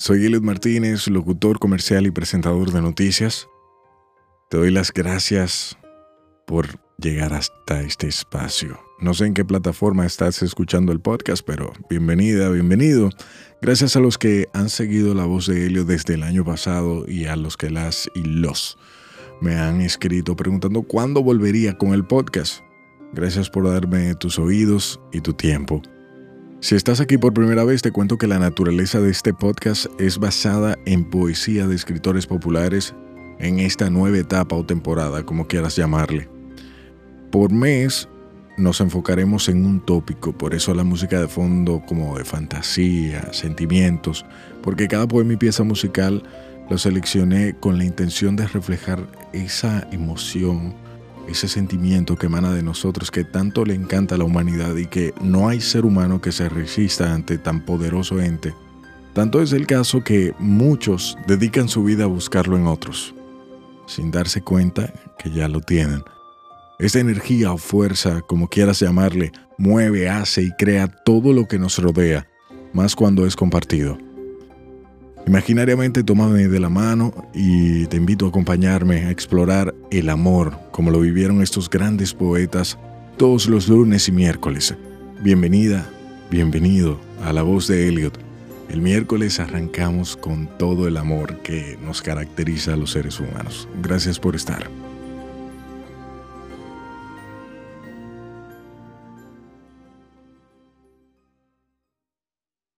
Soy Eliot Martínez, locutor comercial y presentador de noticias. Te doy las gracias por llegar hasta este espacio. No sé en qué plataforma estás escuchando el podcast, pero bienvenida, bienvenido. Gracias a los que han seguido la voz de Helio desde el año pasado y a los que las y los me han escrito preguntando cuándo volvería con el podcast. Gracias por darme tus oídos y tu tiempo. Si estás aquí por primera vez, te cuento que la naturaleza de este podcast es basada en poesía de escritores populares en esta nueva etapa o temporada, como quieras llamarle. Por mes nos enfocaremos en un tópico, por eso la música de fondo como de fantasía, sentimientos, porque cada poema y pieza musical lo seleccioné con la intención de reflejar esa emoción, ese sentimiento que emana de nosotros que tanto le encanta a la humanidad y que no hay ser humano que se resista ante tan poderoso ente. Tanto es el caso que muchos dedican su vida a buscarlo en otros, sin darse cuenta que ya lo tienen. Esta energía o fuerza, como quieras llamarle, mueve, hace y crea todo lo que nos rodea, más cuando es compartido. Imaginariamente tómame de la mano y te invito a acompañarme a explorar el amor como lo vivieron estos grandes poetas todos los lunes y miércoles. Bienvenida, bienvenido a la voz de Elliot. El miércoles arrancamos con todo el amor que nos caracteriza a los seres humanos. Gracias por estar.